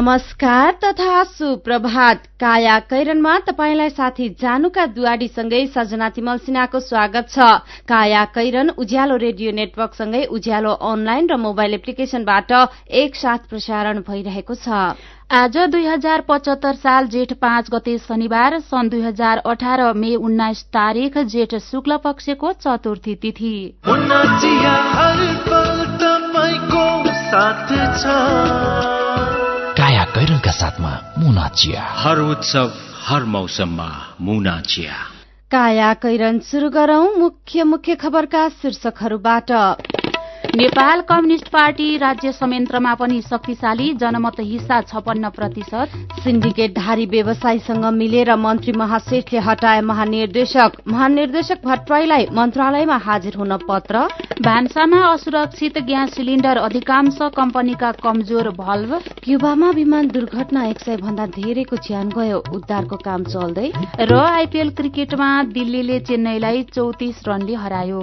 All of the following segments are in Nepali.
नमस्कार तथा सुप्रभात। काया कैरनमा तपाईंलाई साथी जानुका दुवाडीसँगै सजना तिमल सिन्हाको स्वागत छ। काया कैरन उज्यालो रेडियो नेटवर्कसँगै उज्यालो अनलाइन र मोबाइल एप्लिकेशनबाट एकसाथ प्रसारण भइरहेको छ। आज दुई हजार पचहत्तर साल जेठ पाँच गते शनिबार सन् दुई हजार अठार मे उन्नाइस तारीक जेठ शुक्ल पक्षको चतुर्थी तिथि। काया कैरनका साथमा मुना चिया। हर उत्सव हर मौसममा मुना चिया। काया कैरन शुरू गरौं मुख्य मुख्य खबरका शीर्षकहरूबाट। नेपाल कम्युनिष्ट पार्टी राज्य संयन्त्रमा पनि शक्तिशाली जनमत हिस्सा छपन्न प्रतिशत। सिन्डिकेटधारी व्यवसायीसँग मिलेर मन्त्री महाशेठले हटाए महानिर्देशक। महानिर्देशक भट्टराईलाई मन्त्रालयमा हाजिर हुन पत्र। भान्सामा असुरक्षित ग्यास सिलिण्डर अधिकांश कम्पनीका कमजोर भल्भ। क्युबामा विमान दुर्घटना एक सय भन्दा धेरैको ज्यान गयो। उद्धारको काम चल्दै। र आइपीएल क्रिकेटमा दिल्लीले चेन्नईलाई चौतिस रनले हरायो।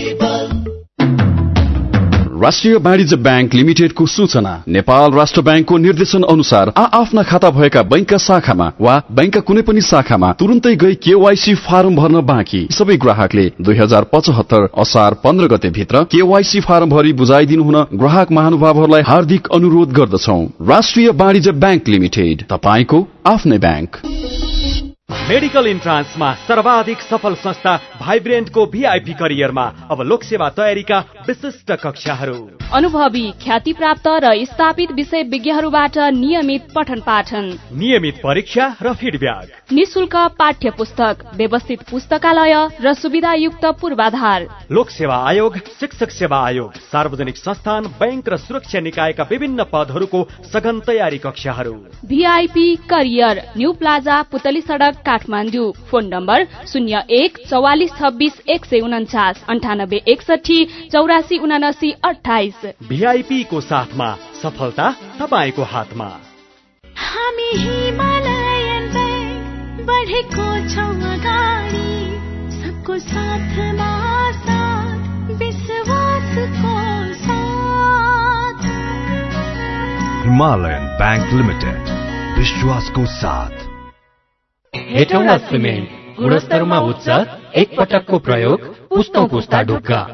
राष्ट्रिय वाणिज्य ब्याङ्क लिमिटेडको सूचना। नेपाल राष्ट्र ब्याङ्कको निर्देशन अनुसार आ आफ्ना खाता भएका बैंकका शाखामा वा बैंकका कुनै पनि शाखामा तुरन्तै गई केवाईसी फारम भर्न बाँकी। सबै ग्राहकले दुई हजार पचहत्तर असार पन्ध्र गते भित्र केवाईसी फारम भरि बुझाइदिनु हुन ग्राहक महानुभावहरूलाई हार्दिक अनुरोध गर्दछौ। राष्ट्रिय वाणिज्य ब्याङ्क लिमिटेड तपाईँको आफ्नै ब्याङ्क। मेडिकल इन्ट्रान्समा सर्वाधिक सफल संस्था भाइब्रेन्टको भिआइपी करियरमा। अब लोकसेवा तयारीका विशिष्ट कक्षाहरू। अनुभवी ख्याति प्राप्त र स्थापित विषय विज्ञहरूबाट नियमित पठन पाठन नियमित परीक्षा र फिडब्याक। निशुल्क पाठ्य पुस्तक व्यवस्थित पुस्तकालय र सुविधायुक्त पूर्वाधार। लोकसेवा आयोग शिक्षक सेवा आयोग सार्वजनिक संस्थान बैंक र सुरक्षा निकायका विभिन्न पदहरूको सघन तयारी कक्षाहरू। VIP career new plaza Putali Sadak Kathmandu. Phone number शून्य एक चौवालिस छब्बिस एक सय उन्चास अन्ठानब्बे एकसठी चौरासी उनासी अठाइस भिआइपी को साथमा सफलता तपाईँको हातमा। हामी हिमालयन बैंक बढेको छौँ अगाडि। सबको साथमा साथ विश्वासको साथ। हिमालयन बैंक लिमिटेड विश्वासको साथ। हेटौँडा सिमेन्ट गुणस्तरमा उच्च एक पटकको प्रयोग पुस्तौँ पुस्ता ढुक्का।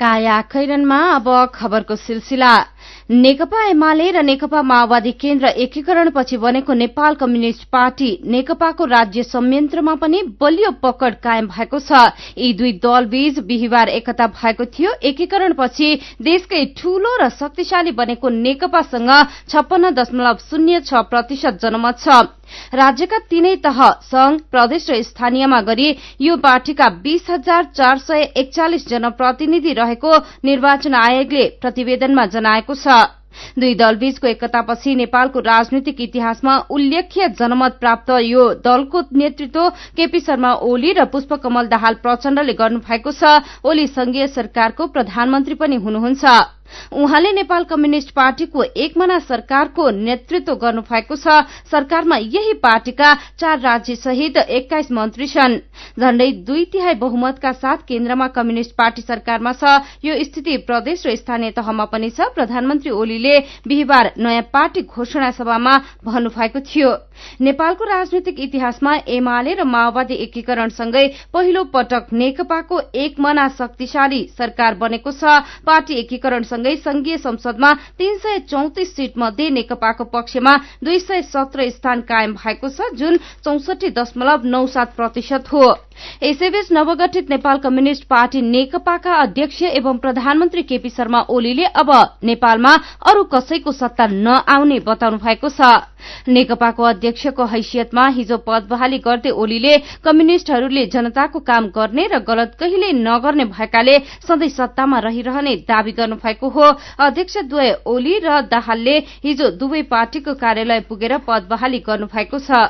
काया खैरनमा अब खबरको सिलसिला। नेकपा एमाले र नेकपा माओवादी केन्द्र एकीकरणपछि बनेको नेपाल कम्युनिष्ट पार्टी नेकपाको राज्य संयन्त्रमा पनि बलियो पकड़ कायम भएको छ। यी दुई दलबीच बिहिबार एकता भएको थियो। एकीकरणपछि देशकै ठूलो र शक्तिशाली बनेको नेकपासँग छप्पन्न दशमलव शून्य छ प्रतिशत जनमत छ। राज्यका तीनै तह संघ प्रदेश र स्थानीयमा गरी यो पार्टीका बीस हजार चार सय एकचालिस जनप्रतिनिधि रहेको निर्वाचन आयोगले प्रतिवेदनमा जनाएको छ। दुई दलबीचको एकतापछि नेपालको राजनीतिक इतिहासमा उल्लेख्य जनमत प्राप्त यो दलको नेतृत्व केपी शर्मा ओली र पुष्पकमल दाहाल प्रचण्डले गर्नुभएको छ। ओली संघीय सरकारको प्रधानमन्त्री पनि हुनुहुन्छ। उहाँले नेपाल कम्युनिष्ट पार्टीको एकमना सरकारको नेतृत्व गर्नुभएको छ। सरकारमा यही पार्टीका चार राज्य सहित एक्काइस मन्त्री छन्। झण्डै दुई तिहाई बहुमतका साथ केन्द्रमा कम्युनिष्ट पार्टी सरकारमा छ। यो स्थिति प्रदेश र स्थानीय तहमा पनि छ। प्रधानमन्त्री ओलीले बिहिबार नयाँ पार्टी घोषणा सभामा भन्नुभएको थियो। नेपालको राजनीतिक इतिहासमा एमाले र माओवादी एकीकरणसँगै पहिलो पटक नेकपाको एक मना शक्तिशाली सरकार बनेको छ। पार्टी एकीकरणसँगै सँगै संघीय संसदमा तीन सय चौतिस सीट मध्ये नेकपाको पक्षमा दुई सय सत्र स्थान कायम भएको छ जुन चौसठी दशमलव नौ सात प्रतिशत हो। यसैबीच नवगठित नेपाल कम्युनिष्ट पार्टी नेकपाका अध्यक्ष एवं प्रधानमन्त्री केपी शर्मा ओलीले अब नेपालमा अरू कसैको सत्ता नआउने बताउनु भएको छ। नेकपाको अध्यक्षको हैसियतमा हिजो पद बहाली गर्दै ओलीले कम्युनिष्टहरूले जनताको काम गर्ने र गलत कहिले नगर्ने भएकाले सधैँ सत्तामा रहिरहने दावी गर्नुभएको हो। अध्यक्ष द्वय ओली र दाहालले हिजो दुवै पार्टीको कार्यालय पुगेर पद बहाली गर्नुभएको छ।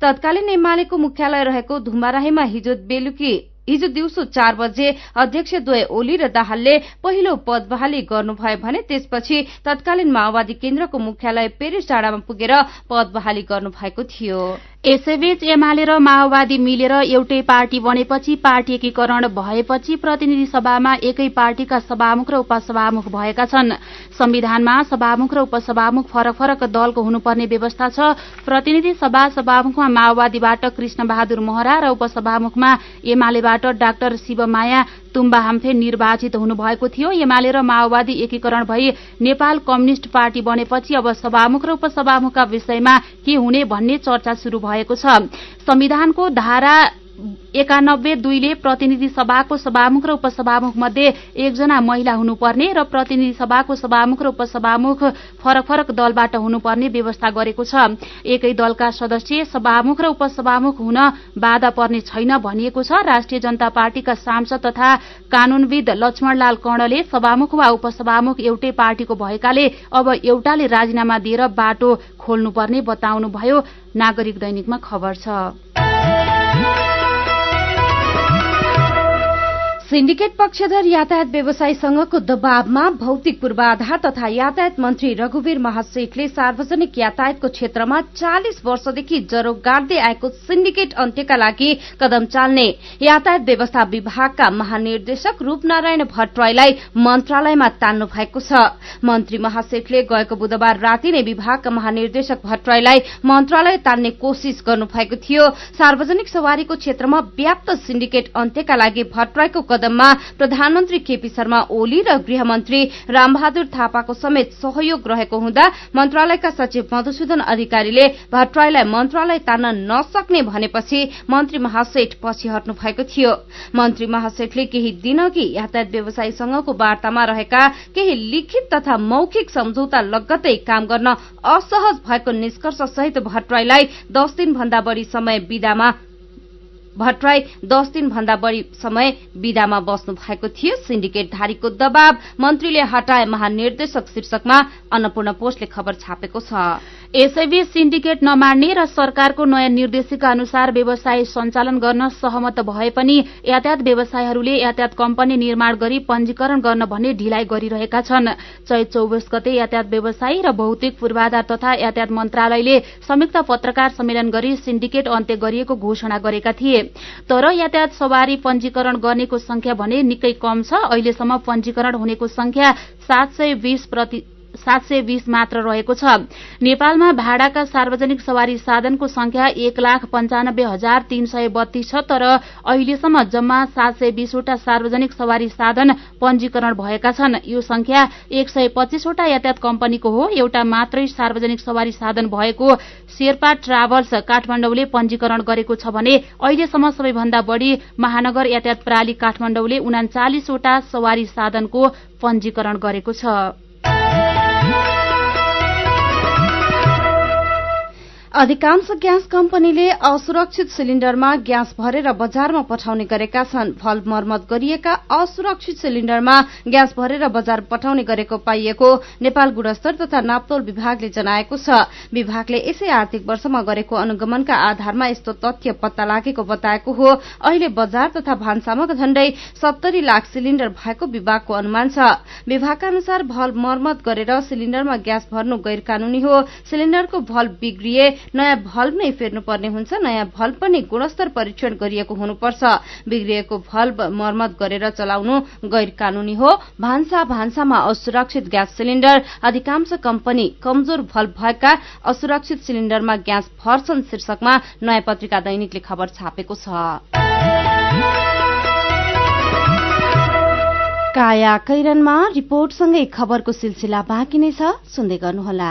तत्कालीन एमालेको मुख्यालय रहेको धुम्बाराहीमा हिजो बेलुकी हिजो दिउँसो चार बजे अध्यक्ष द्वय ओली र दाहालले पहिलो पद बहाली गर्नुभयो भने त्यसपछि तत्कालीन माओवादी केन्द्रको मुख्यालय पेरिस डाँडामा पुगेर पद बहाली गर्नुभएको थियो। यसैबीच एमाले र माओवादी मिलेर एउटै पार्टी बनेपछि पार्टी एकीकरण भएपछि प्रतिनिधि सभामा एकै पार्टीका सभामुख र उपसभामुख भएका छन्। संविधानमा सभामुख र उपसभामुख फरक फरक दलको हुनुपर्ने व्यवस्था छ। प्रतिनिधि सभा सभामुखमा माओवादीबाट कृष्ण बहादुर महरा र उपसभामुखमा एमालेबाट डाक्टर शिवमाया तुम्बा हाम्फे निर्वाचित हुनुभएको थियो। एमाले र माओवादी एकीकरण भई नेपाल कम्युनिष्ट पार्टी बनेपछि अब सभामुख र उपसभामुखका विषयमा के हुने भन्ने चर्चा शुरू भएको छ। संविधानको धारा एकानब्बे दुईले प्रतिनिधि सभाको सभामुख र उपसभामुख मध्ये एकजना महिला हुनुपर्ने र प्रतिनिधि सभाको सभामुख र उपसभामुख फरक फरक दलबाट हुनुपर्ने व्यवस्था गरेको छ। एकै दलका सदस्य सभामुख र उपसभामुख हुन बाधा पर्ने छैन भनिएको छ। राष्ट्रिय जनता पार्टीका सांसद तथा कानूनविद लक्ष्मणलाल कर्णले सभामुख वा उपसभामुख एउटै पार्टीको भएकाले अब एउटाले राजीनामा दिएर बाटो खोल्नुपर्ने बताउनुभयो। नागरिक दैनिकमा खबर छ। सिन्डिकेट पक्षधर यातायात व्यवसायी संघको दबावमा भौतिक पूर्वाधार तथा यातायात मन्त्री रघुवीर महाशेखले सार्वजनिक यातायातको क्षेत्रमा चालिस वर्षदेखि जरो गाड्दै आएको सिन्डिकेट अन्त्यका लागि कदम चाल्ने। यातायात व्यवस्था विभागका महानिर्देशक रूपनारायण भट्टराईलाई मन्त्रालयमा तान्नु भएको छ। मन्त्री महाशेखले गएको बुधबार राति नै विभागका महानिर्देशक भट्टराईलाई मन्त्रालय तान्ने कोशिश गर्नुभएको थियो। सार्वजनिक सवारीको क्षेत्रमा व्याप्त सिन्डिकेट अन्त्यका लागि भट्टराईको कदममा प्रधानमन्त्री केपी शर्मा ओली र गृहमन्त्री रामबहादुर थापाको समेत सहयोग रहेको हुँदा मन्त्रालयका सचिव मधुसूदन अधिकारीले भट्टराईलाई मन्त्रालय तान्न नसक्ने भनेपछि मन्त्री महासेठ पछि हट्नु भएको थियो। मन्त्री महासेठले केही दिनअघि यातायात व्यवसायीसँगको वार्तामा रहेका केही लिखित तथा मौखिक सम्झौता लगत्तै काम गर्न असहज भएको निष्कर्ष सहित भट्टराईलाई दस दिनभन्दा बढ़ी समय विदामा भट्टराई दस दिन भन्दा बढ़ी समय विदामा बस्नु भएको थियो। सिन्डिकेट धारीको दबाव मन्त्रीले हटाए महानिर्देशक शीर्षकमा अन्नपूर्ण पोस्टले खबर छापेको छ। यसैबीच सिन्डिकेट नमान्ने र सरकारको नयाँ निर्देशिका अनुसार व्यवसाय सञ्चालन गर्न सहमत भए पनि यातायात व्यवसायीहरूले यातायात कम्पनी निर्माण गरी पञ्जीकरण गर्न भन्ने ढिलाइ गरिरहेका छन्। चैत चौबिस गते यातायात व्यवसायी र भौतिक पूर्वाधार तथा यातायात मन्त्रालयले संयुक्त पत्रकार सम्मेलन गरी सिन्डिकेट अन्त्य गरिएको घोषणा गरेका थिए। तर यातायात सवारी पञ्जीकरण गर्नेको संख्या भने निकै कम छ। अहिलेसम्म पञ्जीकरण हुनेको संख्या सात सय बीस सात सय बीस मात्र रहेको छ। नेपालमा भाड़ाका सार्वजनिक सवारी साधनको संख्या एक लाख पञ्चानब्बे हजार तीन सय बत्तीस छ तर अहिलेसम्म जम्मा सात सय बीसवटा सार्वजनिक सवारी साधन पञ्जीकरण भएका छन्। यो संख्या एक सय पच्चीसवटा यातायात कम्पनीको हो। एउटा मात्रै सार्वजनिक सवारी साधन भएको शेर्पा ट्राभल्स काठमाडौँले पञ्जीकरण गरेको छ भने अहिलेसम्म सबैभन्दा बढ़ी महानगर यातायात प्रणाली काठमाडौँले उनाचालिसवटा सवारी साधनको पञ्जीकरण गरेको छ। अधिकांश ग्यास कम्पनीले असुरक्षित सिलिण्डरमा ग्यास भरेर बजारमा पठाउने गरेका छन्। फल मर्मत गरिएका असुरक्षित सिलिण्डरमा ग्यास भरेर बजार पठाउने गरेको पाइएको नेपाल गुणस्तर तथा नाप्तोल विभागले जनाएको छ। विभागले यसै आर्थिक वर्षमा गरेको अनुगमनका आधारमा यस्तो तथ्य पत्ता लागेको बताएको हो। अहिले बजार तथा भान्सामा झण्डै सत्तरी लाख सिलिण्डर भएको विभागको अनुमान छ। विभागका अनुसार भल मर्मत गरेर सिलिण्डरमा ग्यास भर्नु गैर कानूनी हो। सिलिण्डरको भल बिग्रिए नयाँ भल्भ नै फेर्नुपर्ने हुन्छ नयाँ भल्भ पनि गुणस्तर परीक्षण गरिएको हुनुपर्छ। बिग्रिएको भल्भ मर्मत गरेर चलाउनु गैर कानूनी हो। भान्सा भान्सामा असुरक्षित ग्यास सिलिण्डर अधिकांश कम्पनी कमजोर भल्भ भएका असुरक्षित सिलिण्डरमा ग्यास भर्छन्। शीर्षकमा नयाँ पत्रिका दैनिकले खबर छापेको छ। काया कैरनमा रिपोर्टसँगै खबरको सिलसिला बाँकी नै छ। सुन्दै गर्नुहोला।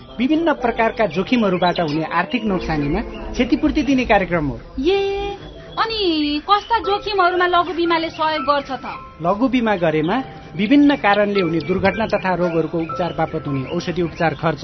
विभिन्न प्रकारका जोखिमहरूबाट हुने आर्थिक नोक्सानीमा क्षतिपूर्ति दिने कार्यक्रम हो। ए अनि कस्ता जोखिमहरूमा लघु बिमाले सहयोग गर्छ त? लघु बिमा गरेमा विभिन्न कारणले हुने दुर्घटना तथा रोगहरूको उपचार बापत हुने औषधि उपचार खर्च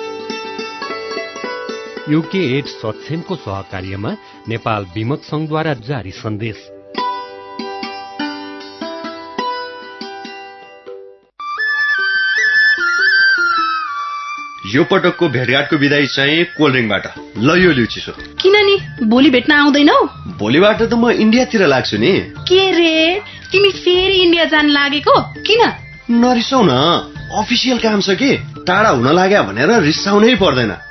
युके एड सक्षमको सहकार्यमा नेपाल विमक संघद्वारा जारी सन्देश। यो पटकको भेटघाटको विदाई चाहिँ कोल्ड ड्रिङ्कबाट ल यो लिउ चिसो किन नि भोलि भेट्न आउँदैनौ? भोलिबाट त म इन्डियातिर लाग्छु नि। के रे? तिमी फेरि इन्डिया जान लागेको? किन? नरिसाउ न अफिसियल काम छ कि? टाढा हुन लाग्यो भनेर रिसाउनै पर्दैन।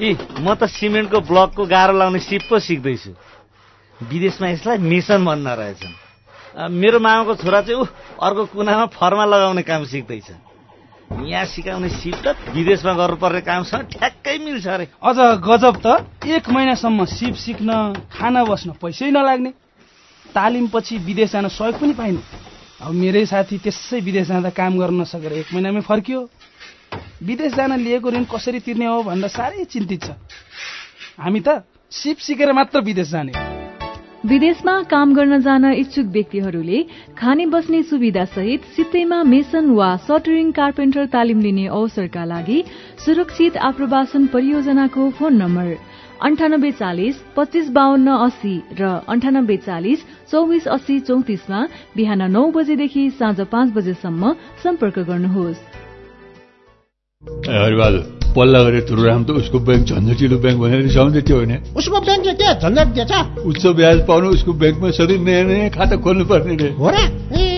ए म त सिमेन्टको ब्लकको गाह्रो लाउने सिप पो सिक्दैछु। विदेशमा यसलाई मिसन भन्न रहेछन्। मेरो मामाको छोरा चाहिँ ऊ अर्को कुनामा फर्मा लगाउने काम सिक्दैछ यहाँ सिकाउने सिप त विदेशमा गर्नुपर्ने कामसँग ठ्याक्कै मिल्छ अरे। अझ गजब त एक महिनासम्म सिप सिक्न खाना बस्न पैसै नलाग्ने। तालिम पछि विदेश जान सहयोग पनि पाइने। अब मेरै साथी त्यसै विदेश जाँदा काम गर्न नसकेर एक महिनामै फर्कियो। विदेश जान लिएको ऋण कसरी तिर्ने हो भनेर साह्रै चिन्तित छ। हामी त सिप सिकेर मात्र विदेश जाने। विदेशमा काम गर्न जान इच्छुक व्यक्तिहरूले खाने बस्ने सुविधा सहित सित्तैमा मेसन वा सटरिङ कार्पेन्टर तालिम लिने अवसरका लागि सुरक्षित आप्रवासन परियोजनाको फोन नम्बर अन्ठानब्बे चालिस पच्चिस बाहन्न अस्सी र अन्ठानब्बे चालिस चौबिस अस्सी चौतिसमा बिहान नौ बजेदेखि साँझ पाँच बजेसम्म सम्पर्क गर्नुहोस्। हरिबहादुर पल्ला गरेर तुरुराम त उसको ब्याङ्क झन्झटिलो ब्याङ्क भनेर रिसाउँदै थियो होइन उसको ब्याङ्कले के झन्झट दिएछ उच्च ब्याज पाउनु उसको ब्याङ्कमा सधैँ नयाँ नयाँ खाता खोल्नु पर्ने रे हो र ए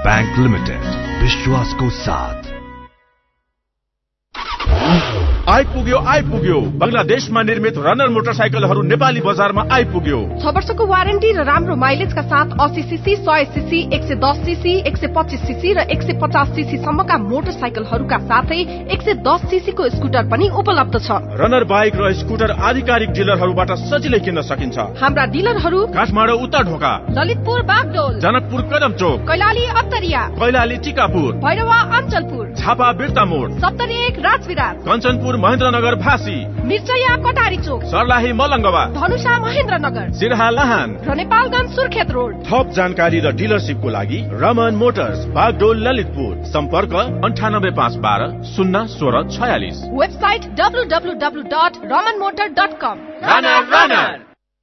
बैंक लिमिटेड विश्वास को साथ। आइपुग्यो आइपुग्यो। बङ्गलादेशमा निर्मित रनर मोटरसाइकलहरू नेपाली बजारमा आइपुग्यो। छ वर्षको वारेन्टी र राम्रो माइलेजका साथ अस्सी सिसी सय सिसी एक सय दस सिसी एक सय पच्चिस सिसी र एक सय पचास सिसी सम्मका मोटरसाइकलहरूका साथै एक सय दस सिसीको स्कुटर पनि उपलब्ध छ। रनर बाइक र स्कुटर आधिकारिक डिलरहरूबाट सजिलै किन्न सकिन्छ। हाम्रा डिलरहरू काठमाडौँ उत्तर ढोका। ललितपुर बागडोल। जनकपुर कदम चोक। कैलाली अत्तरिया कैलाली टिकापुर। भैरवा अञ्चलपुर। झापा बिर्ता मोड सप्तरी एक राजविराट कञ्चनपुर महेन्द्रनगर फाँसी। मिर्चया कटारी चोक। सर्लाही मलङ्गवा। धनुषा महेन्द्रनगर। सिरहा लाहान। र नेपालगञ्ज सुर्खेत रोड। थप जानकारी र डिलरसिपको लागि रमन मोटर्स बागडोल ललितपुर। सम्पर्क अन्ठानब्बे पाँच बाह्र शून्य सोह्र छयालिस। Website W W W dot Raman motor dot कम।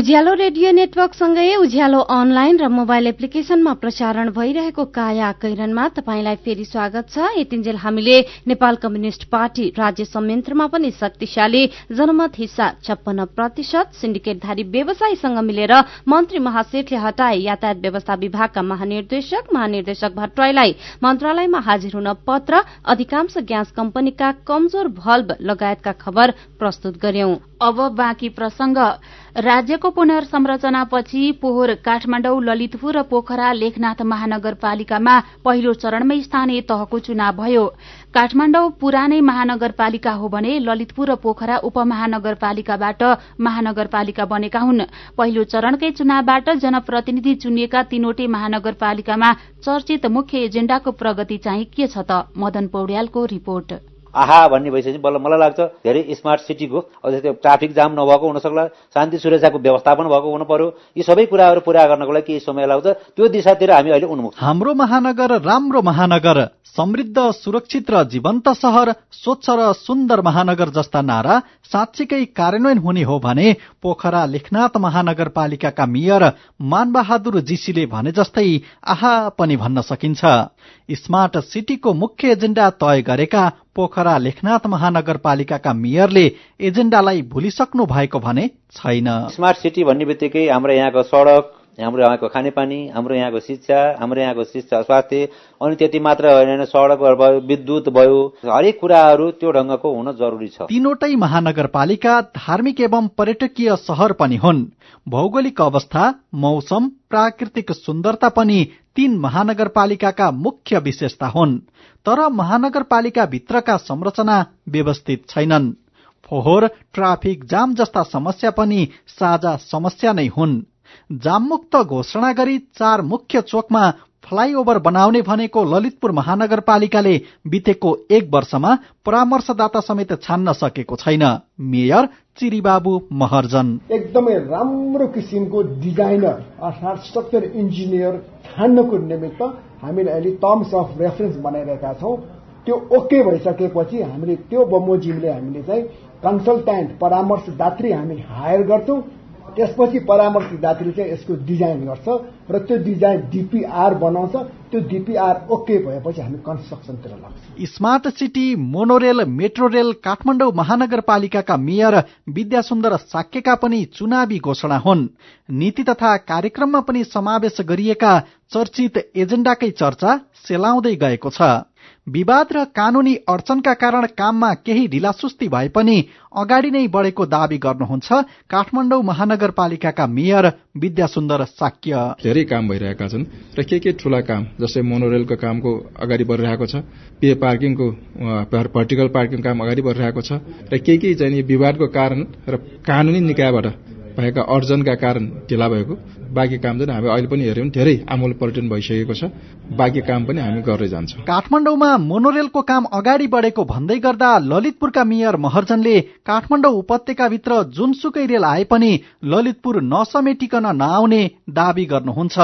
उज्यालो रेडियो नेटवर्कसँगै उज्यालो अनलाइन र मोबाइल एप्लिकेशनमा प्रसारण भइरहेको काया कैरनमा तपाईंलाई फेरि स्वागत छ। यतिन्जेल हामीले नेपाल कम्युनिष्ट पार्टी राज्य संयन्त्रमा पनि शक्तिशाली जनमत हिस्सा छप्पन्न प्रतिशत सिन्डिकेटधारी व्यवसायीसँग मिलेर मन्त्री महासेठले हटाए यातायात व्यवस्था विभागका महानिर्देशक महानिर्देशक भट्टराईलाई मन्त्रालयमा हाजिर हुन पत्र अधिकांश ग्यास कम्पनीका कमजोर भल्भ लगायतका खबर प्रस्तुत गर्यौं। राज्यको पुनर्संरचनापछि पोहोर काठमाडौँ ललितपुर र पोखरा लेखनाथ महानगरपालिकामा पहिलो चरणमै स्थानीय तहको चुनाव भयो। काठमाडौँ पुरानै महानगरपालिका हो भने ललितपुर र पोखरा उपमहानगरपालिकाबाट महानगरपालिका बनेका हुन्। पहिलो चरणकै चुनावबाट जनप्रतिनिधि चुनिएका तीनवटै महानगरपालिकामा चर्चित मुख्य एजेण्डाको प्रगति चाहिँ के छ त? मदन पौड्यालको रिपोर्ट। आहा भन्ने भइसकेपछि बल्ल मलाई लाग्छ धेरै स्मार्ट सिटीको अब जस्तै ट्राफिक जाम नभएको हुनसक्ला शान्ति सुरक्षाको व्यवस्थापन भएको हुनु पर्यो यी सबै कुराहरू पूरा गर्नको लागि केही समय लाग्छ। त्यो दिशातिर हामी अहिले उन्मुख हाम्रो महानगर राम्रो महानगर समृद्ध सुरक्षित र जीवन्त सहर स्वच्छ र सुन्दर महानगर जस्ता नारा साँच्चीकै कार्यान्वयन हुने हो भने पोखरा लेखनाथ महानगरपालिकाका मेयर मानबहादुर जीसीले भने जस्तै आहा पनि भन्न सकिन्छ। स्मार्ट सिटीको मुख्य एजेण्डा तय गरेका पोखरा लेखनाथ महानगरपालिकाका मेयरले एजेण्डालाई भुलिसक्नु भएको भने छैन। स्मार्ट सिटी भन्ने बित्तिकै हाम्रो यहाँको सडक हाम्रो यहाँको खानेपानी हाम्रो यहाँको शिक्षा हाम्रो यहाँको शिक्षा स्वास्थ्य अनि त्यति मात्र होइन सडक भयो विद्युत भयो। हरेक कुराहरू त्यो ढङ्गको हुन जरुरी छ। तीनवटै महानगरपालिका धार्मिक एवं पर्यटकीय सहर पनि हुन्। भौगोलिक अवस्था मौसम प्राकृतिक सुन्दरता पनि तीन महानगरपालिकाका मुख्य विशेषता हुन्। तर महानगरपालिका भित्रका संरचना व्यवस्थित छैनन्। फोहोर ट्राफिक जाम जस्ता समस्या पनि साझा समस्या नै हुन्। जाममुक्त घोषणा गरी चार मुख्य चोकमा फ्लाइओभर बनाउने भनेको ललितपुर महानगरपालिकाले बितेको एक वर्षमा परामर्शदाता समेत छान्न सकेको छैन। मेयर चिरीबाबु महर्जन। एकदमै राम्रो किसिमको डिजाइनर अर्थात् स्ट्रक्चर इन्जिनियर छान्नको निमित्त हामीले अहिले टर्म्स अफ रेफरेन्स बनाइरहेका छौँ। त्यो ओके भइसकेपछि हामीले त्यो बमोजिमले हामीले चाहिँ कन्सल्टेन्ट परामर्शदात्री हामी हायर गर्छौँ। त्यसपछि परामर्शदात्री चाहिँ यसको डिजाइन गर्छ र त्यो डिजाइन डिपिआर बनाउँछ। त्यो डिपिआर ओके भएपछि हामी कन्स्ट्रक्सनतिर लाग्छ। Smart city monorail metro rail Kathmandu महानगरपालिकाका मेयर विद्यासुन्दर साक्यका पनि चुनावी घोषणा हुन्। नीति तथा कार्यक्रममा पनि समावेश गरिएका चर्चित एजेण्डाकै चर्चा सेलाउँदै गएको छ। विवाद र कानूनी अडचनका कारण काममा केही ढिलासुस्ती भए पनि अगाडि नै बढेको दावी गर्नुहुन्छ काठमाडौँ महानगरपालिकाका मेयर विद्यासुन्दर साक्य। धेरै काम भइरहेका छन् र के के ठूला काम जस्तै मोनोरेलको कामको अगाडि बढिरहेको छ पे पार्किङको भर्टिकल पार्किङ काम अगाडि बढिरहेको छ र केही केही चाहिँ विवादको कारण र कानूनी निकायबाट भएका अर्जनका कारण ढिला भएको। बाँकी काम चाहिँ हामी अहिले पनि हेऱ्यौँ धेरै आमूल पर्यटन भइसकेको छ। बाँकी काम पनि हामी गर्दै जान्छौँ। काठमाडौँमा मोनोरेलको काम अगाडि बढेको भन्दै गर्दा ललितपुरका मेयर महर्जनले काठमाडौँ उपत्यकाभित्र जुनसुकै रेल आए पनि ललितपुर नसमेटिकन नआउने दावी गर्नुहुन्छ।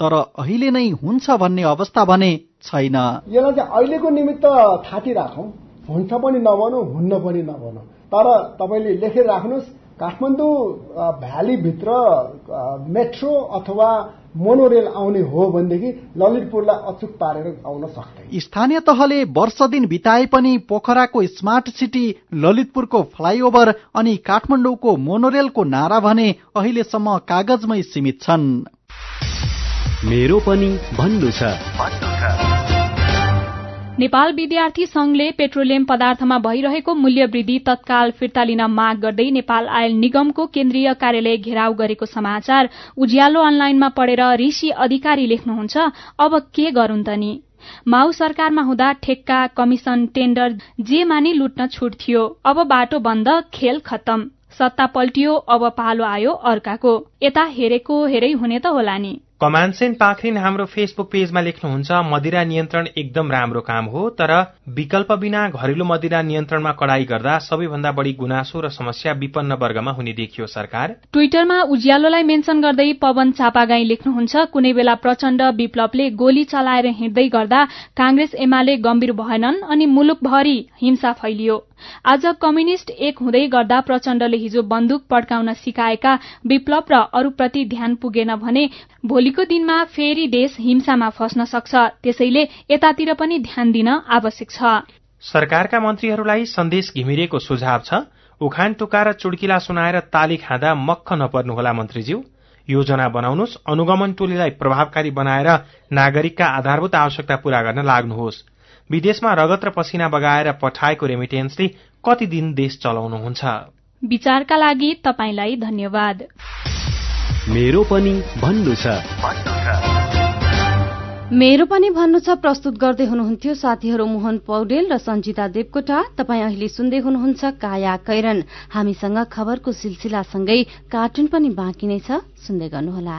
तर अहिले नै हुन्छ भन्ने अवस्था भने छैन। यसलाई चाहिँ अहिलेको निमित्त थाती राखौँ। हुन्छ पनि नभनौँ हुन्न पनि नभनौँ। तर तपाईँले लेखेर राख्नुहोस् काठमाडौँ भ्यालीभित्र मेट्रो अथवा मोनोरेल आउने हो भनेदेखि ललितपुरलाई अचुक पारेर आउन सक्दैन। स्थानीय तहले वर्ष दिन बिताए पनि पोखराको स्मार्ट सिटी ललितपुरको फ्लाइओभर अनि काठमाडौँको मोनोरेलको नारा भने अहिलेसम्म कागजमै सीमित छन्। मेरो पनि भन्नु छ। नेपाल विद्यार्थी संघले पेट्रोलियम पदार्थमा भइरहेको मूल्य वृद्धि तत्काल फिर्ता लिन माग गर्दै नेपाल आयल निगमको केन्द्रीय कार्यालय घेराउ गरेको समाचार उज्यालो अनलाइनमा पढेर ऋषि अधिकारी लेख्नुहुन्छ अब के गरून् त नि? माउ सरकारमा हुँदा ठेक्का कमिशन टेण्डर जेमा नि लुट्न छुट थियो। अब बाटो बन्द खेल खत्तम। सत्ता पल्टियो अब पालो आयो अर्काको। यता हेरेको हेरै हुने त होला नि। कमानसेन पाखरिन हाम्रो फेसबुक पेजमा लेख्नुहुन्छ मदिरा नियन्त्रण एकदम राम्रो काम हो तर विकल्प बिना घरेलु मदिरा नियन्त्रणमा कडाई गर्दा सबैभन्दा बढी गुनासो र समस्या विपन्न वर्गमा हुने देखियो सरकार। ट्विटरमा उज्यालोलाई मेन्सन गर्दै पवन चापागाई लेख्नुहुन्छ कुनै बेला प्रचण्ड विप्लवले गोली चलाएर हिँड्दै गर्दा कांग्रेस एमाले गम्भीर भएनन् अनि मुलुकभरि हिंसा फैलियो। आज कम्युनिष्ट एक हुँदै गर्दा प्रचण्डले हिजो बन्दुक पड्काउन सिकाएका विप्लव र अरूप्रति ध्यान पुगेन भने भोलिको दिनमा फेरि देश हिंसामा फस्न सक्छ। त्यसैले यतातिर पनि ध्यान दिन आवश्यक छ। सरकारका मन्त्रीहरूलाई सन्देश घिमिरेको सुझाव छ। उखान टुका र चुड्किला सुनाएर ताली खाँदा मक्ख नपर्नुहोला मन्त्रीज्यू। योजना बनाउनुहोस् अनुगमन टोलीलाई प्रभावकारी बनाएर नागरिकका आधारभूत आवश्यकता पूरा गर्न लाग्नुहोस्। विदेशमा रगत र पसिना बगाएर पठाएको रेमिटेन्सले कति दिन देश चलाउनुहुन्छ? विचारका लागि तपाईँलाई धन्यवाद। मेरो पनि भन्नु छ। मेरो पनि भन्नु छ प्रस्तुत गर्दै हुनुहुन्थ्यो साथीहरू मोहन पौडेल र सञ्जिता देवकोटा। तपाईँ अहिले सुन्दै हुनुहुन्छ काया कैरन। हामीसँग खबरको सिलसिलासँगै कार्टुन पनि बाँकी नै छ सुन्दै गर्नुहोला।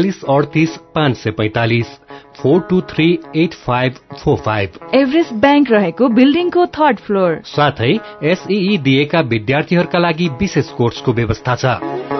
बयालिस अड़तीस पाँच सय पैतालिस four two three eight five four five Everest bank रहेको बिल्डिङको थर्ड फ्लोर। साथै एसई दिएका विद्यार्थीहरूका लागि विशेष कोर्सको व्यवस्था छ।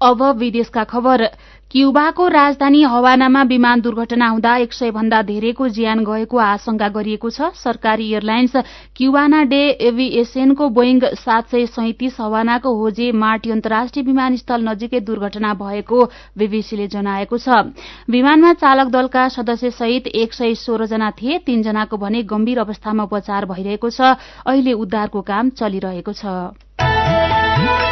अब विदेशका खबर। क्युबाको राजधानी हवानामा विमान दुर्घटना हुँदा एक सय भन्दा धेरैको ज्यान गएको आशंका गरिएको छ। सरकारी एयरलाइन्स क्युबाना डे एभिएसनको बोइङ सात सय सैतिस हवानाको होजे मार्टी अन्तर्राष्ट्रिय विमानस्थल नजिकै दुर्घटना भएको बीबीसीले जनाएको छ। विमानमा चालक दलका सदस्य सहित एक सय सोह्रजना थिए। तीनजनाको भने गम्भीर अवस्थामा उपचार भइरहेको छ। अहिले उद्धारको काम चलिरहेको छ।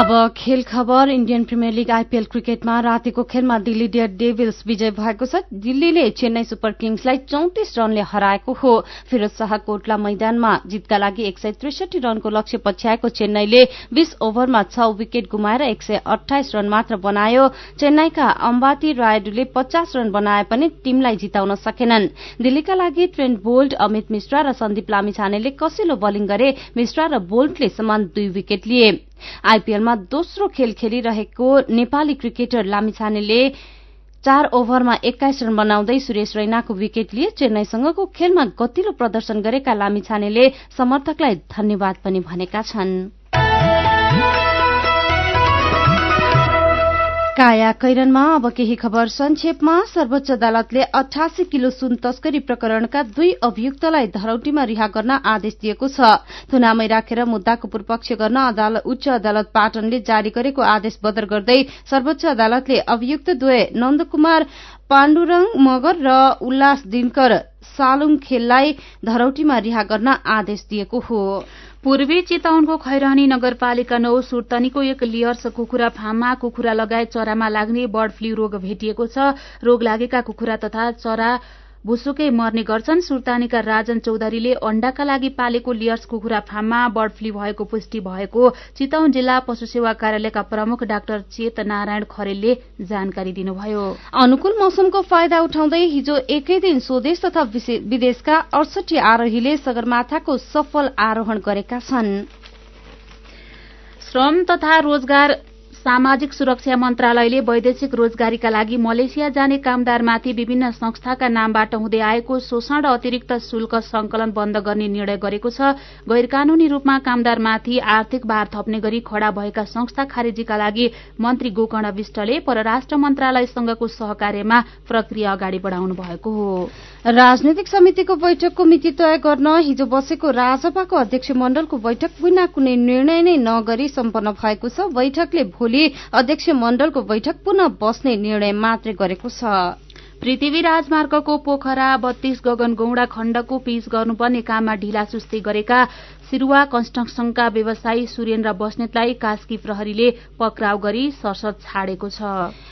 अब खेल खबर इण्डियन प्रिमियर लीग आइपीएल क्रिकेटमा रातिको खेलमा दिल्ली डेयर डेभिल्स विजय भएको छ। दिल्लीले चेन्नई सुपर किङ्सलाई चौतिस रनले हराएको हो। फिरोज शाह कोटला मैदानमा जितका लागि एक सय त्रिसठी रनको लक्ष्य पछ्याएको चेन्नईले बीस ओभरमा छ विकेट गुमाएर एक सय अठाइस रन मात्र बनायो। चेन्नईका अम्बाती रायडुले पचास रन बनाए पनि टीमलाई जिताउन सकेनन्। दिल्लीका लागि ट्रेन्ट बोल्ट अमित मिश्रा र सन्दीप लामिछानेले कसिलो बलिङ गरे मिश्रा र बोल्टले समान दुई विकेट लिए। आइपीएलमा दोस्रो खेल खेलिरहेको नेपाली क्रिकेटर लामिछानेले चार ओभरमा एक्काइस रन बनाउँदै सुरेश रैनाको विकेट लिए चेन्नईसँगको खेलमा गतिलो प्रदर्शन गरेका लामिछानेले समर्थकलाई धन्यवाद पनि भनेका छन्। काया कैरनमा अब केही खबर संक्षेपमा सर्वोच्च अदालतले अठासी किलो सुन तस्करी प्रकरणका दुई अभियुक्तलाई धरौटीमा रिहा गर्न आदेश दिएको छ। थुनामै राखेर मुद्दाको पूर्वपक्ष गर्न उच्च अदालत पाटनले जारी गरेको आदेश बदर गर्दै सर्वोच्च अदालतले अभियुक्त द्वय नन्दकुमार पाण्डुरङ मगर र उल्लास दिनकर सालुङ खेललाई धरौटीमा रिहा गर्न आदेश दिएको हो। पूर्वी चितवनको खैरहनी नगरपालिका नौ सुर्तनीको एक लियर्स कुखुरा फार्ममा कुखुरा लगायत चरामा लाग्ने बर्ड फ्लू रोग भेटिएको छ। रोग लागेका कुखुरा तथा चरा भुसुकै मर्ने गर्छन्। सुर्तानीका राजन चौधरीले अण्डाका लागि पालेको लियर्स कुखुरा फार्ममा बर्ड फ्लू भएको पुष्टि भएको चितवन जिल्ला पशु सेवा कार्यालयका प्रमुख डाक्टर चेत नारायण खरेलले जानकारी दिनुभयो। अनुकूल मौसमको फाइदा उठाउँदै हिजो एकै दिन स्वदेश तथा विदेशका अडसठी आरोहीले सगरमाथाको सफल आरोहण गरेका छन्। श्रम तथा रोजगार सामाजिक सुरक्षा मन्त्रालयले वैदेशिक रोजगारीका लागि मलेसिया जाने कामदारमाथि विभिन्न संस्थाका नामबाट हुँदै आएको शोषण र अतिरिक्त शुल्क संकलन बन्द गर्ने निर्णय गरेको छ। गैर कानूनी रूपमा कामदारमाथि आर्थिक भार थप्ने गरी खड़ा भएका संस्था खारेजीका लागि मन्त्री गोकर्ण विष्टले परराष्ट्र मन्त्रालयसँगको सहकार्यमा प्रक्रिया अगाडि बढ़ाउनु भएको हो। राजनैतिक समितिको बैठकको मिति तय गर्न हिजो बसेको राजपाको अध्यक्ष मण्डलको बैठक बिना कुनै निर्णय नै नगरी सम्पन्न भएको छ। बैठकले भोलि अध्यक्ष मण्डलको बैठक पुनः बस्ने निर्णय मात्रै गरेको छ। पृथ्वी राजमार्गको पोखरा बत्तीस गगन गौडा खण्डको पिच गर्नुपर्ने काममा ढिला सुस्ती गरेका सिरुवा कन्स्ट्रक्सनका व्यवसायी सुरेन्द्र बस्नेतलाई कास्की प्रहरीले पक्राउ गरी सरसत छाडेको छ।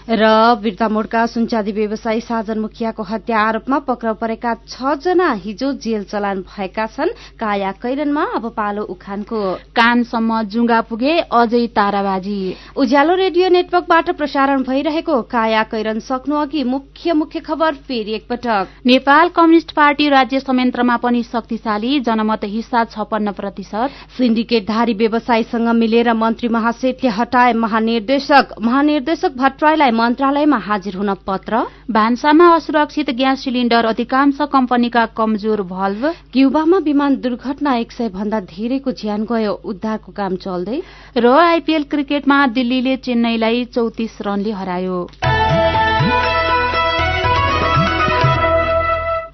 र बिर्तामोडका सुनचादी व्यवसायी साजन मुखियाको हत्या आरोपमा पक्राउ परेका छ जना हिजो जेल चलान भएका छन्। काया कैरनमा अब पालो उखानको। कानसम्म जुङ्गा पुगे अझै ताराबाजी। उज्यालो रेडियो नेटवर्कबाट प्रसारण भइरहेको काया कैरन सक्नु अघि मुख्य मुख्य खबर फेरि एकपटक। नेपाल कम्युनिष्ट पार्टी राज्य संयन्त्रमा पनि शक्तिशाली जनमत हिस्सा छपन्न प्रतिशत। सिन्डिकेटधारी व्यवसायीसँग मिलेर मन्त्री महासेठले हटाए महानिर्देशक। महानिर्देशक भट्टराईलाई मन्त्रालयमा हाजिर हुन पत्र। भान्सामा असुरक्षित ग्यास सिलिण्डर अधिकांश कम्पनीका कमजोर भल्भ। क्युबामा विमान दुर्घटना एक सय भन्दा धेरैको ज्यान गयो। उद्धारको काम चल्दै। र आइपीएल क्रिकेटमा दिल्लीले चेन्नईलाई चौतिस रनले हरायो।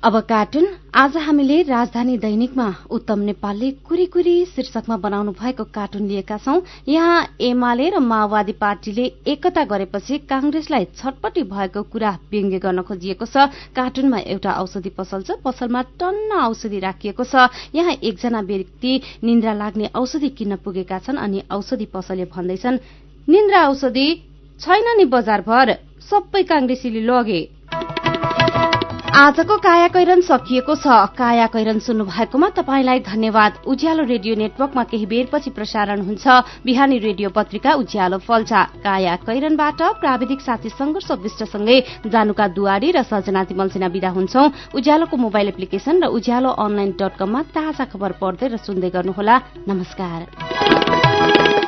अब कार्टुन आज हामीले राजधानी दैनिकमा उत्तम नेपालले कुरी कुरी शीर्षकमा बनाउनु भएको कार्टुन लिएका छौं। यहाँ एमाले र माओवादी पार्टीले एकता गरेपछि कांग्रेसलाई छटपटी भएको कुरा व्यङ्ग्य गर्न खोजिएको छ। कार्टुनमा एउटा औषधि पसल छ पसलमा टन्न औषधि राखिएको छ। यहाँ एकजना व्यक्ति निन्द्रा लाग्ने औषधि किन्न पुगेका छन् अनि औषधि पसलले भन्दैछन् निन्द्रा औषधि छैन नि बजारभर सबै कांग्रेसीले लगे। आजको काया कैरन सकिएको छ। काया कैरन सुन्नु भएकोमा तपाईँलाई धन्यवाद। उज्यालो रेडियो नेटवर्कमा केही बेरपछि प्रसारण हुन्छ। बिहानी रेडियो पत्रिका उज्यालो फल्छा। काया कैरनबाट प्राविधिक साथी संघर्ष विष्टसँगै जानुका दुवारी र सजना तिमलसिना विदा हुन्छौ। उज्यालोको मोबाइल एप्लिकेशन र उज्यालो अनलाइन डट कममा ताजा खबर पढ्दै र सुन्दै गर्नुहोला। नमस्कार।